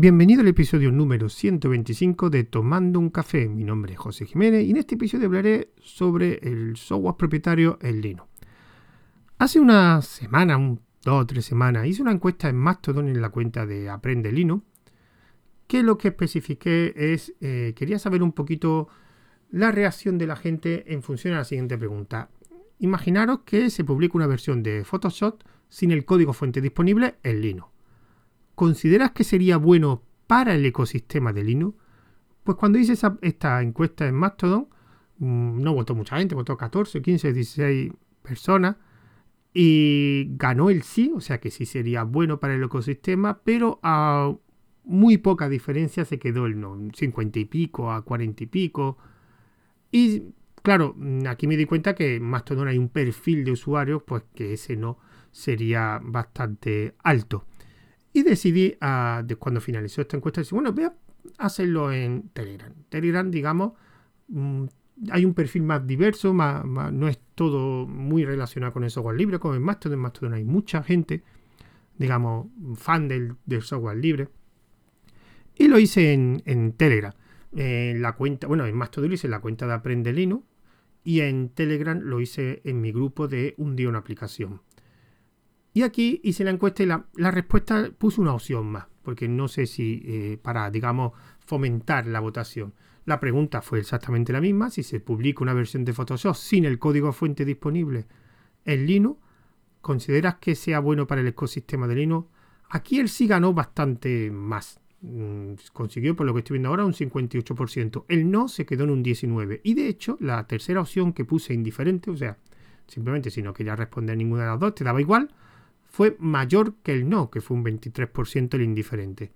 Bienvenido al episodio número 125 de Tomando un Café. Mi nombre es José Jiménez y en este episodio hablaré sobre el software propietario en Linux. Hace una semana, un, dos o tres semanas, hice una encuesta en Mastodon en la cuenta de Aprende Linux, que lo que especifiqué es, eh, quería saber un poquito la reacción de la gente en función a la siguiente pregunta. Imaginaros que se publica una versión de Photoshop sin el código fuente disponible en Linux. ¿Consideras que sería bueno para el ecosistema de Linux? Pues cuando hice esta encuesta en Mastodon, mm, no votó mucha gente, votó 14, 15, 16 personas y ganó el sí, o sea que sí sería bueno para el ecosistema, pero a muy poca diferencia se quedó el no, 50 y pico a 40 y pico. Y claro, aquí me di cuenta que en Mastodon hay un perfil de usuarios, pues que ese no sería bastante alto. Y decidí, ah, de cuando finalizó esta encuesta, decir, bueno, voy a hacerlo en Telegram. Telegram, digamos, mm, hay un perfil más diverso, más, no es todo muy relacionado con el software libre, como en Mastodon. En Mastodon hay mucha gente, digamos, fan del, software libre. Y lo hice en, Telegram. En la cuenta, bueno, en Mastodon hice en la cuenta de Aprende Linux y en Telegram lo hice en mi grupo de Un día una aplicación. Y aquí hice la encuesta y la, respuesta puso una opción más, porque no sé si eh, para, digamos, fomentar la votación. La pregunta fue exactamente la misma, si se publica una versión de Photoshop sin el código fuente disponible en Linux, ¿consideras que sea bueno para el ecosistema de Linux? Aquí él sí ganó bastante más. Mm, consiguió, por lo que estoy viendo ahora, un 58%. El no se quedó en un 19%. Y de hecho, la tercera opción que puse indiferente, o sea, simplemente si no quería responder ninguna de las dos, te daba igual, fue mayor que el no, que fue un 23% el indiferente.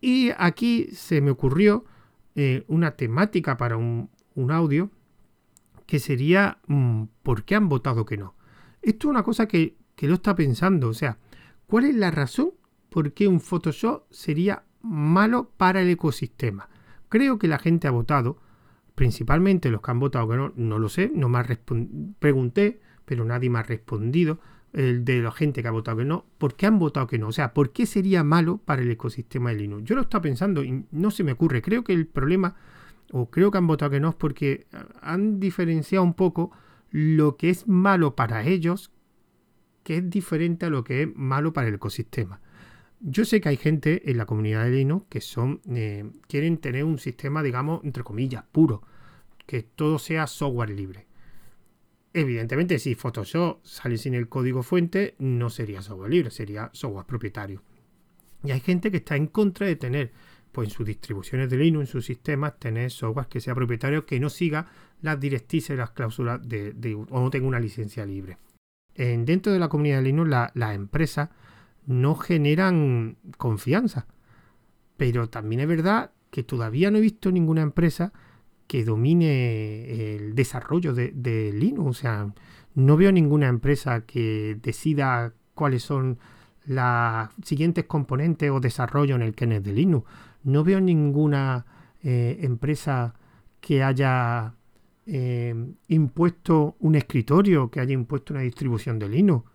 Y aquí se me ocurrió eh, una temática para un, audio que sería mm, ¿por qué han votado que no? Esto es una cosa que, que lo está pensando, o sea, ¿cuál es la razón por qué un Photoshop sería malo para el ecosistema? Creo que la gente ha votado, principalmente los que han votado que no, no lo sé, no me pregunté, pero nadie me ha respondido el de la gente que ha votado que no, ¿por qué han votado que no? O sea, ¿por qué sería malo para el ecosistema de Linux? Yo lo estaba pensando y no se me ocurre. Creo que el problema, o creo que han votado que no, es porque han diferenciado un poco lo que es malo para ellos, que es diferente a lo que es malo para el ecosistema. Yo sé que hay gente en la comunidad de Linux que son eh, quieren tener un sistema, digamos, entre comillas, puro, que todo sea software libre. Evidentemente, si Photoshop sale sin el código fuente, no sería software libre, sería software propietario. Y hay gente que está en contra de tener, pues en sus distribuciones de Linux, en sus sistemas, tener software que sea propietario, que no siga las directrices y las cláusulas de, o no tenga una licencia libre. En, dentro de la comunidad de Linux, las empresas no generan confianza. Pero también es verdad que todavía no he visto ninguna empresa que domine el desarrollo de, Linux. O sea, no veo ninguna empresa que decida cuáles son las siguientes componentes o desarrollo en el kernel de Linux. No veo ninguna eh, empresa que haya eh, impuesto un escritorio, que haya impuesto una distribución de Linux.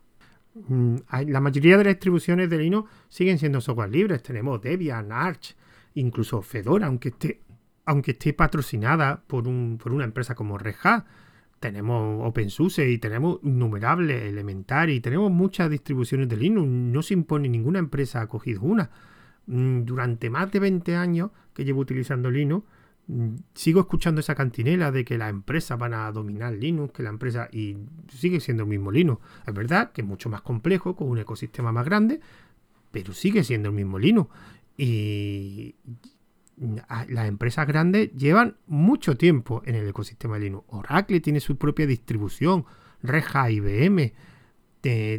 Mm, la mayoría de las distribuciones de Linux siguen siendo software libres. Tenemos Debian, Arch, incluso Fedora, aunque esté aunque esté patrocinada por, un, por una empresa como Red Hat, tenemos OpenSUSE y tenemos innumerables Elementary, y tenemos muchas distribuciones de Linux. No se impone ninguna empresa ha cogido una. Mm, durante más de 20 años que llevo utilizando Linux, mm, sigo escuchando esa cantinela de que las empresas van a dominar Linux, que la empresa y sigue siendo el mismo Linux. Es verdad que es mucho más complejo, con un ecosistema más grande, pero sigue siendo el mismo Linux. Y las empresas grandes llevan mucho tiempo en el ecosistema de Linux. Oracle tiene su propia distribución, Red IBM,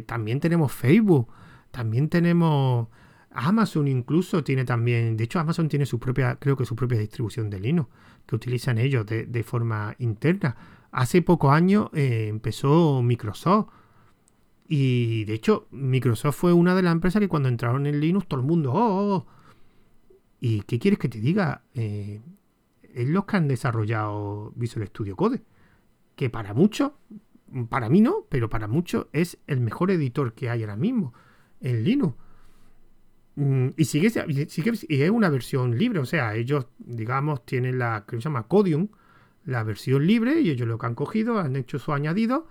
también tenemos Facebook, también tenemos Amazon incluso tiene también, de hecho Amazon tiene su propia, creo que su propia distribución de Linux, que utilizan ellos de, forma interna. Hace pocos años eh, empezó Microsoft. Y de hecho, Microsoft fue una de las empresas que cuando entraron en Linux, todo el mundo, oh, oh, oh ¿Y qué quieres que te diga? Eh, es los que han desarrollado Visual Studio Code, que para muchos, para mí no, pero para muchos es el mejor editor que hay ahora mismo en Linux. Mm, y sigue, es una versión libre, o sea, ellos, digamos, tienen la que se llama Codium, la versión libre, y ellos lo que han cogido, han hecho su añadido,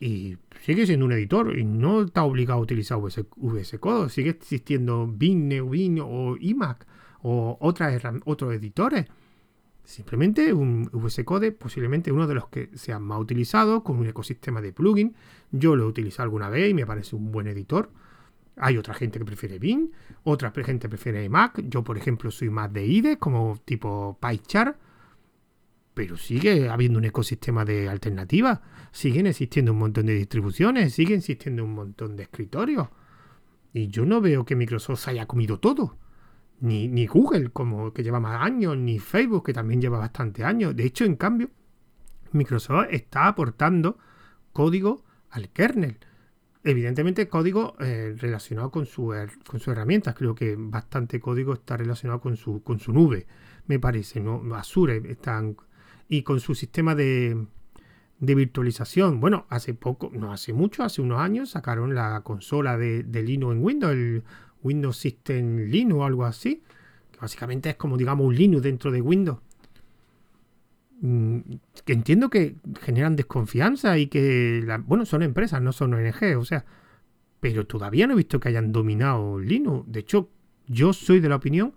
y sigue siendo un editor, y no está obligado a utilizar VS, Code, sigue existiendo Bing, Neubin o iMac, o otras, otros editores. Simplemente un VS Code, posiblemente uno de los que sean más utilizados, con un ecosistema de plugin. Yo lo he utilizado alguna vez y me parece un buen editor. Hay otra gente que prefiere Bing, otra gente prefiere Mac. Yo, por ejemplo, soy más de IDE, como tipo PyChart. Pero sigue habiendo un ecosistema de alternativas. Siguen existiendo un montón de distribuciones. Sigue existiendo un montón de escritorios. Y yo no veo que Microsoft haya comido todo. Ni, ni Google, como que lleva más años, ni Facebook, que también lleva bastante años. De hecho, en cambio, Microsoft está aportando código al kernel evidentemente código eh, relacionado con, su, con sus herramientas. Creo que bastante código está relacionado con su, con su nube, me parece, ¿no? Azure están, y con su sistema de, de virtualización. Bueno, hace poco, no hace mucho, hace unos años, sacaron la consola de, de Linux en Windows, el Windows System Linux o algo así, que básicamente es como, digamos, un Linux dentro de Windows. Mm, que entiendo que generan desconfianza y que, bueno, son empresas, no son ONG, o sea, pero todavía no he visto que hayan dominado Linux. De hecho, yo soy de la opinión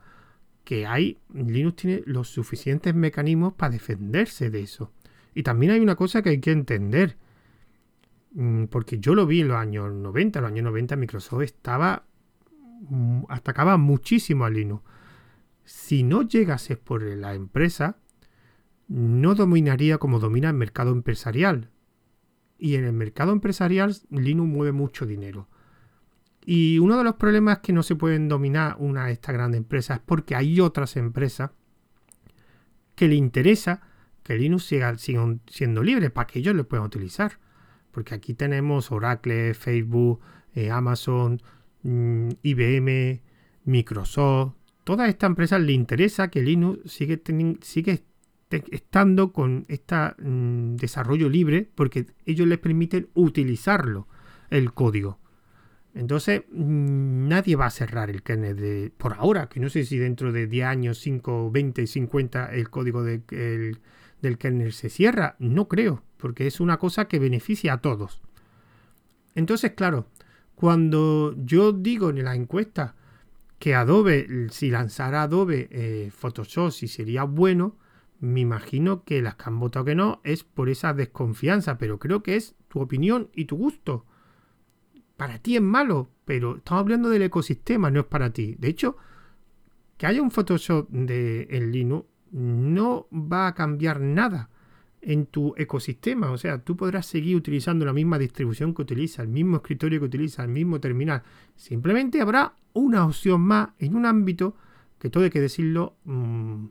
que hay, Linux tiene los suficientes mecanismos para defenderse de eso. Y también hay una cosa que hay que entender, mm, porque yo lo vi en los años 90, en los años 90 Microsoft estaba, atacaba muchísimo a Linux. Si no llegases por la empresa, no dominaría como domina el mercado empresarial. Y en el mercado empresarial Linux mueve mucho dinero. Y uno de los problemas que no se pueden dominar una de estas grandes empresas es porque hay otras empresas que le interesa que Linux siga, siendo libre para que ellos lo puedan utilizar. Porque aquí tenemos Oracle, Facebook, eh, Amazon, mm, IBM, Microsoft. Todas estas empresas le interesa que Linux sigue, estando con este desarrollo libre porque ellos les permiten utilizarlo, el código. Entonces, mm, nadie va a cerrar el kernel de, por ahora, que no sé si dentro de 10 años, 5, 20, 50 el código del kernel se cierra. No creo, porque es una cosa que beneficia a todos. Entonces, claro, cuando yo digo en la encuesta que Adobe, si lanzara Adobe eh, Photoshop, si sería bueno, me imagino que las que han votado que no es por esa desconfianza, pero creo que es tu opinión y tu gusto. Para ti es malo, pero estamos hablando del ecosistema, no es para ti. De hecho, que haya un Photoshop de, en Linux no va a cambiar nada en tu ecosistema. O sea, tú podrás seguir utilizando la misma distribución que utiliza, el mismo escritorio que utiliza, el mismo terminal. Simplemente habrá una opción más en un ámbito que todo hay que decirlo. Mm,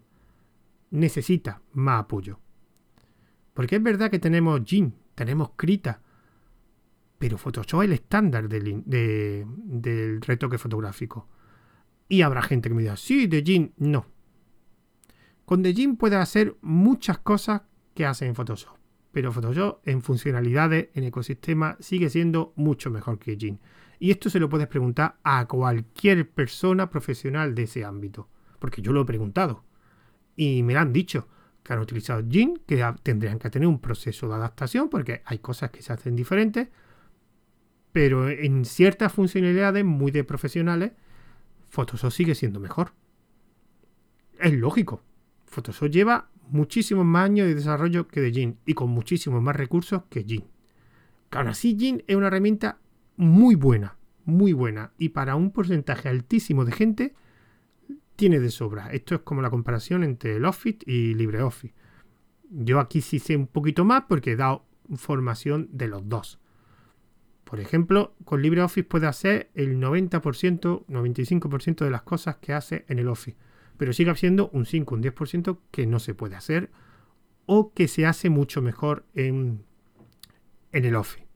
necesita más apoyo. Porque es verdad que tenemos Jin, tenemos Krita, pero Photoshop es el estándar del, del retoque fotográfico. Y habrá gente que me diga, sí, de Jin, no. Con The Jin puede hacer muchas cosas que hace en Photoshop, pero Photoshop en funcionalidades, en ecosistema, sigue siendo mucho mejor que Jin. Y esto se lo puedes preguntar a cualquier persona profesional de ese ámbito, porque yo lo he preguntado. Y me han dicho que han utilizado Jin, que tendrían que tener un proceso de adaptación porque hay cosas que se hacen diferentes, pero en ciertas funcionalidades muy de profesionales, Photoshop sigue siendo mejor. Es lógico. Photoshop lleva muchísimos más años de desarrollo que de Jin y con muchísimos más recursos que Jin. Aún así, Jin es una herramienta muy buena, muy buena y para un porcentaje altísimo de gente tiene de sobra. Esto es como la comparación entre el Office y LibreOffice. Yo aquí sí sé un poquito más porque he dado formación de los dos. Por ejemplo, con LibreOffice puede hacer el 90%, 95% de las cosas que hace en el Office. Pero sigue siendo un 5, un 10% que no se puede hacer o que se hace mucho mejor en, en el Office.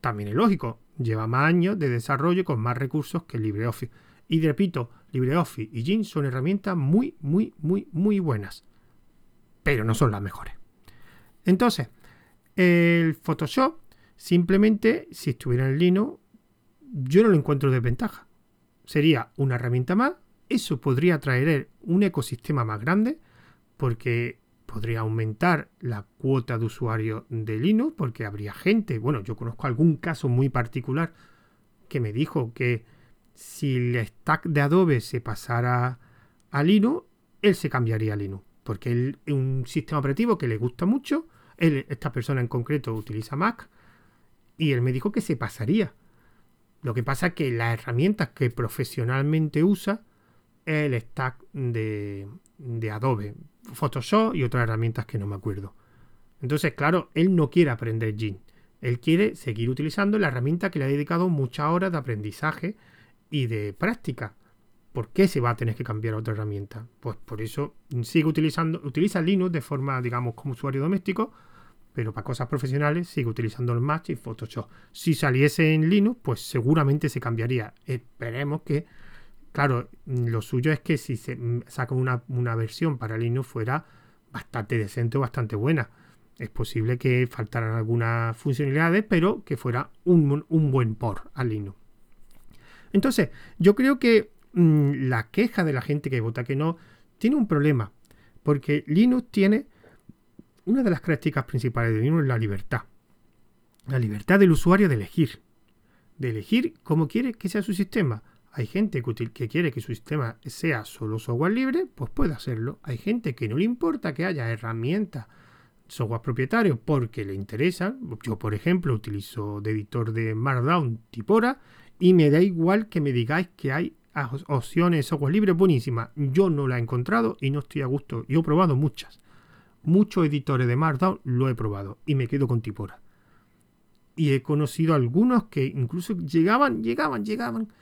También es lógico, lleva más años de desarrollo con más recursos que LibreOffice. Y repito, LibreOffice y Jin son herramientas muy, muy, muy, muy buenas. Pero no son las mejores. Entonces, el Photoshop, simplemente, si estuviera en Linux, yo no lo encuentro de ventaja. sería una herramienta más. Eso podría traer un ecosistema más grande porque podría aumentar la cuota de usuario de Linux porque habría gente, bueno, yo conozco algún caso muy particular que me dijo que si el stack de Adobe se pasara a Linux, él se cambiaría a Linux porque él es un sistema operativo que le gusta mucho, él, esta persona en concreto utiliza Mac y él me dijo que se pasaría. Lo que pasa es que las herramientas que profesionalmente usa el stack de, de Adobe, Photoshop y otras herramientas que no me acuerdo. Entonces, claro, él no quiere aprender Gin. Él quiere seguir utilizando la herramienta que le ha dedicado muchas horas de aprendizaje y de práctica. ¿Por qué se va a tener que cambiar a otra herramienta? Pues por eso sigue utilizando, utiliza Linux de forma, digamos, como usuario doméstico, pero para cosas profesionales sigue utilizando el Match y Photoshop. Si saliese en Linux, pues seguramente se cambiaría. Esperemos que, claro, lo suyo es que si se saca una, versión para Linux fuera bastante decente o bastante buena. Es posible que faltaran algunas funcionalidades, pero que fuera un, un buen por a Linux. Entonces, yo creo que mm, la queja de la gente que vota que no tiene un problema, porque Linux tiene una de las características principales de Linux es la libertad. La libertad del usuario de elegir. De elegir cómo quiere que sea su sistema. Hay gente que, quiere que su sistema sea solo software libre, pues puede hacerlo. Hay gente que no le importa que haya herramientas, software propietario, porque le interesan. Yo, por ejemplo, utilizo de editor de Markdown Tipora y me da igual que me digáis que hay opciones de software libre buenísimas. Yo no la he encontrado y no estoy a gusto. Yo he probado muchas muchos editores de Markdown lo he probado y me quedo con Tipora. Y he conocido algunos que incluso llegaban, llegaban, llegaban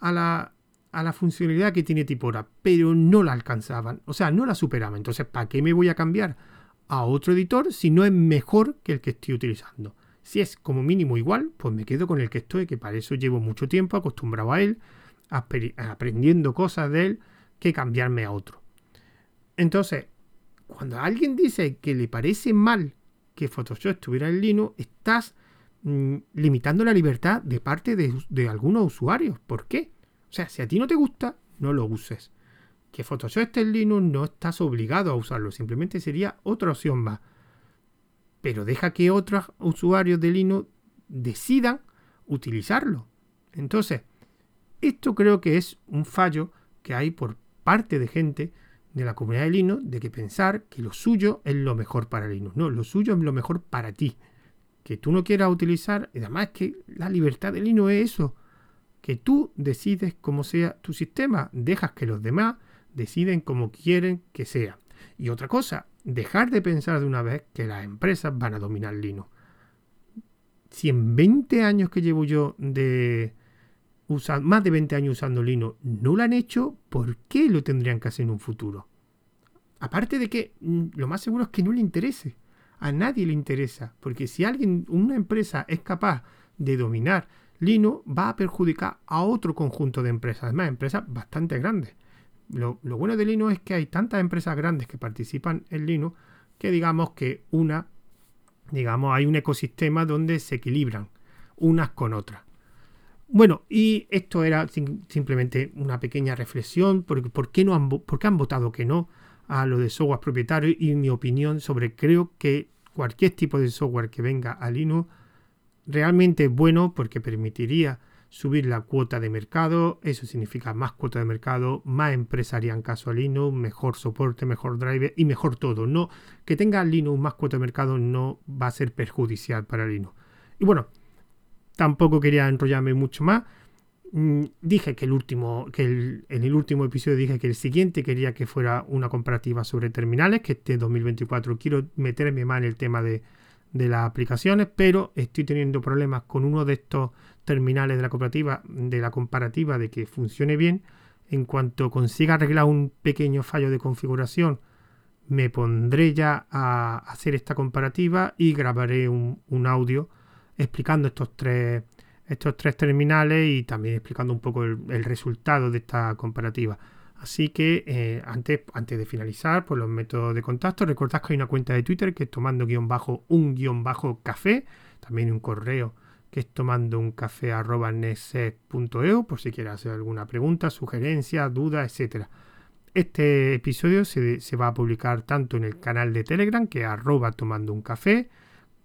a la, a la funcionalidad que tiene Tipora, pero no la alcanzaban, o sea, no la superaban. Entonces, ¿para qué me voy a cambiar a otro editor si no es mejor que el que estoy utilizando? Si es como mínimo igual, pues me quedo con el que estoy, que para eso llevo mucho tiempo acostumbrado a él, aprendiendo cosas de él, que cambiarme a otro. Entonces, cuando alguien dice que le parece mal que Photoshop estuviera en Linux, estás mm, limitando la libertad de parte de, algunos usuarios. ¿Por qué? O sea, si a ti no te gusta, no lo uses. Que Photoshop esté en Linux no estás obligado a usarlo, simplemente sería otra opción más. Pero deja que otros usuarios de Linux decidan utilizarlo. Entonces, esto creo que es un fallo que hay por parte de gente de la comunidad de Linux de que pensar que lo suyo es lo mejor para Linux. No, lo suyo es lo mejor para ti. Que tú no quieras utilizar, y además que la libertad de Linux es eso, que tú decides cómo sea tu sistema, dejas que los demás deciden cómo quieren que sea. Y otra cosa, dejar de pensar de una vez que las empresas van a dominar Linux. Si en 20 años que llevo yo de más de 20 años usando Linux no lo han hecho, ¿por qué lo tendrían que hacer en un futuro? Aparte de que mm, lo más seguro es que no le interese. A nadie le interesa. Porque si alguien, una empresa es capaz de dominar Linux, va a perjudicar a otro conjunto de empresas. Además, empresas bastante grandes. Lo, bueno de Linux es que hay tantas empresas grandes que participan en Linux que digamos que una, digamos, hay un ecosistema donde se equilibran unas con otras. Bueno, y esto era simplemente una pequeña reflexión, ¿por qué, no han, por han votado que no a lo de software propietario? Y mi opinión sobre creo que cualquier tipo de software que venga a Linux realmente es bueno porque permitiría subir la cuota de mercado, eso significa más cuota de mercado, más empresas harían caso a Linux, mejor soporte, mejor driver y mejor todo. No, que tenga Linux más cuota de mercado no va a ser perjudicial para Linux. Y bueno, Tampoco quería enrollarme mucho más. Mm, dije que el último, que en el último episodio dije que el siguiente quería que fuera una comparativa sobre terminales, que este 2024 quiero meterme más en el tema de, de las aplicaciones, pero estoy teniendo problemas con uno de estos terminales de la comparativa, de la comparativa de que funcione bien. En cuanto consiga arreglar un pequeño fallo de configuración, me pondré ya a hacer esta comparativa y grabaré un, un audio explicando estos tres, estos tres terminales y también explicando un poco el, resultado de esta comparativa. Así que eh, antes, antes de finalizar, por los métodos de contacto, recordad que hay una cuenta de Twitter que es tomando guion bajo un guion bajo café, también un correo que es tomando un café arroba por si quieres hacer alguna pregunta, sugerencia, duda, etcétera. Este episodio se, va a publicar tanto en el canal de Telegram, que es arroba tomando un café,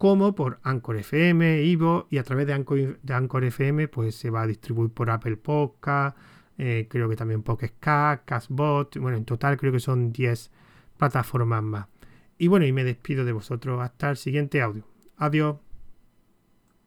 como por Anchor FM, Ivo, y a través de Anchor, FM pues se va a distribuir por Apple Podcast, eh, creo que también Pocket Cast, Castbot, bueno, en total creo que son 10 plataformas más. Y bueno, y me despido de vosotros hasta el siguiente audio. Adiós.